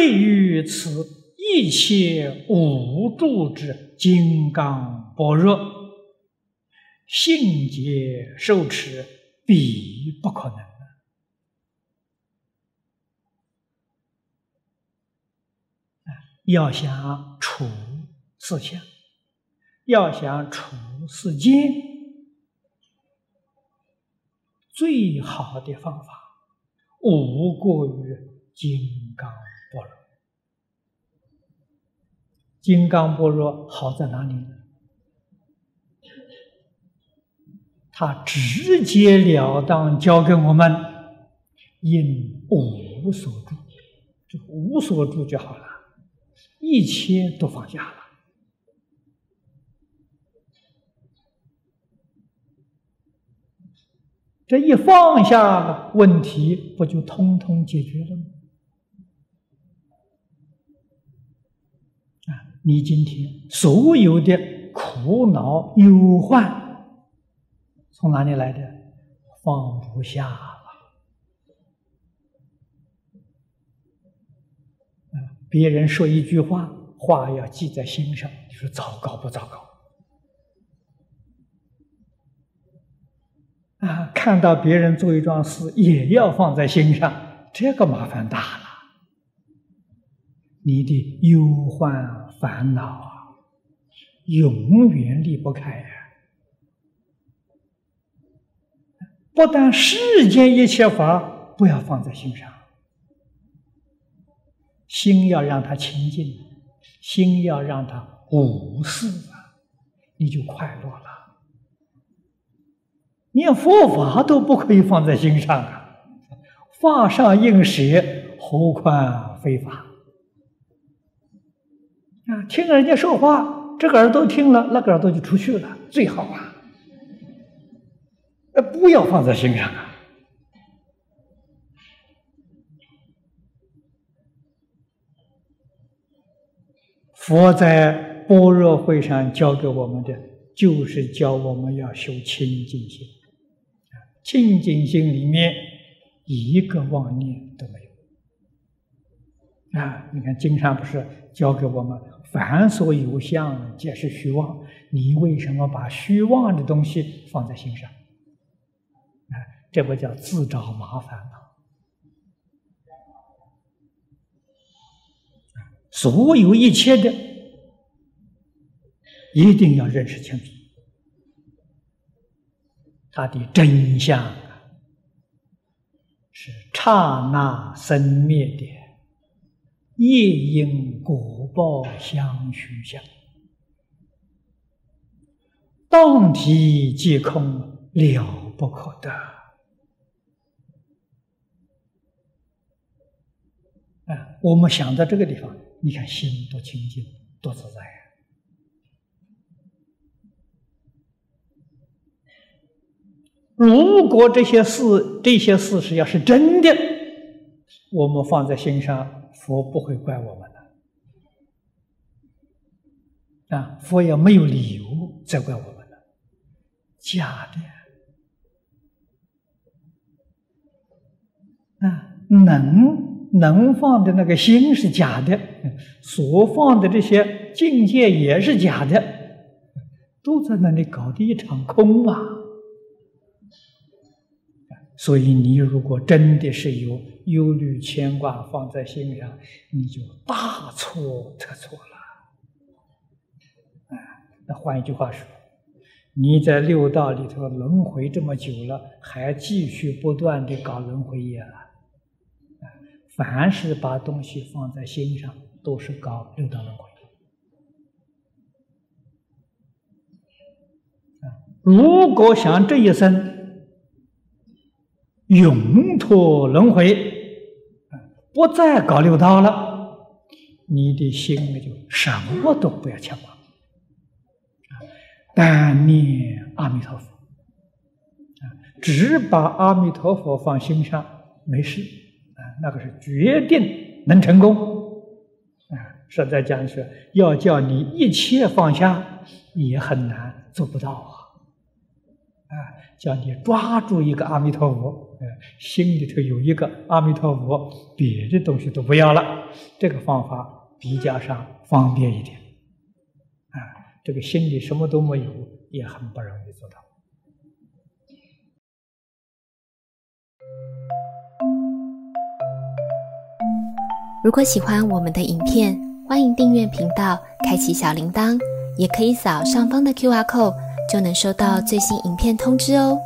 非于此一切无助之金刚般若，信解受持，必不可能！要想处四相，要想处世间，最好的方法，无过于金刚般若。金刚般若好在哪里？他直截了当教给我们：应无所住，就无所住就好了，一切都放下了。这一放下，问题不就通通解决了吗？啊，你今天所有的苦恼忧患，从哪里来的？放不下了。别人说一句话，话要记在心上，你说糟糕不糟糕？啊，看到别人做一桩事，也要放在心上，这个麻烦大了。你的忧患烦恼啊，永远离不开呀。不但世间一切法不要放在心上，心要让它清净，心要让它无事啊，你就快乐了。念佛法都不可以放在心上啊！法上应舍，何况非法？啊，听人家说话，这个耳朵听了，那个耳朵就出去了，最好啊！呃，不要放在心上啊！佛在般若会上教给我们的，就是教我们要修清净心。清净心里面一个妄念都没有啊！你看经上不是教给我们“凡所有相，皆是虚妄”，你为什么把虚妄的东西放在心上？啊，这不叫自找麻烦吗？所有一切的，一定要认识清楚。它的真相是刹那生灭的业因果报相续相，当体即空，了不可得。啊，我们想到这个地方，你看心多清净，多自在。如果这些事、这些事实要是真的，我们放在心上，佛不会怪我们的。啊，佛也没有理由责怪我们的。假的，啊，能能放的那个心是假的，所放的这些境界也是假的，都在那里搞的一场空啊。所以，你如果真的是有忧虑牵挂放在心上，你就大错特错了。啊，那换一句话说，你在六道里头轮回这么久了，还继续不断的搞轮回业了。啊，凡是把东西放在心上，都是搞六道轮回。啊，如果想这一生。永脱轮回，不再搞六道了，你的心里就什么都不要牵挂，单念阿弥陀佛，啊，只把阿弥陀佛放心上，没事，啊，那个是决定能成功，啊，实在讲是要叫你一切放下，也很难做不到啊，啊，叫你抓住一个阿弥陀佛，呃，心里头有一个阿弥陀佛，别的东西都不要了。这个方法比较上方便一点，啊，这个心里什么都没有，也很不容易做到。如果喜欢我们的影片，欢迎订阅频道，开启小铃铛，也可以扫上方的 Q R code，就能收到最新影片通知哦。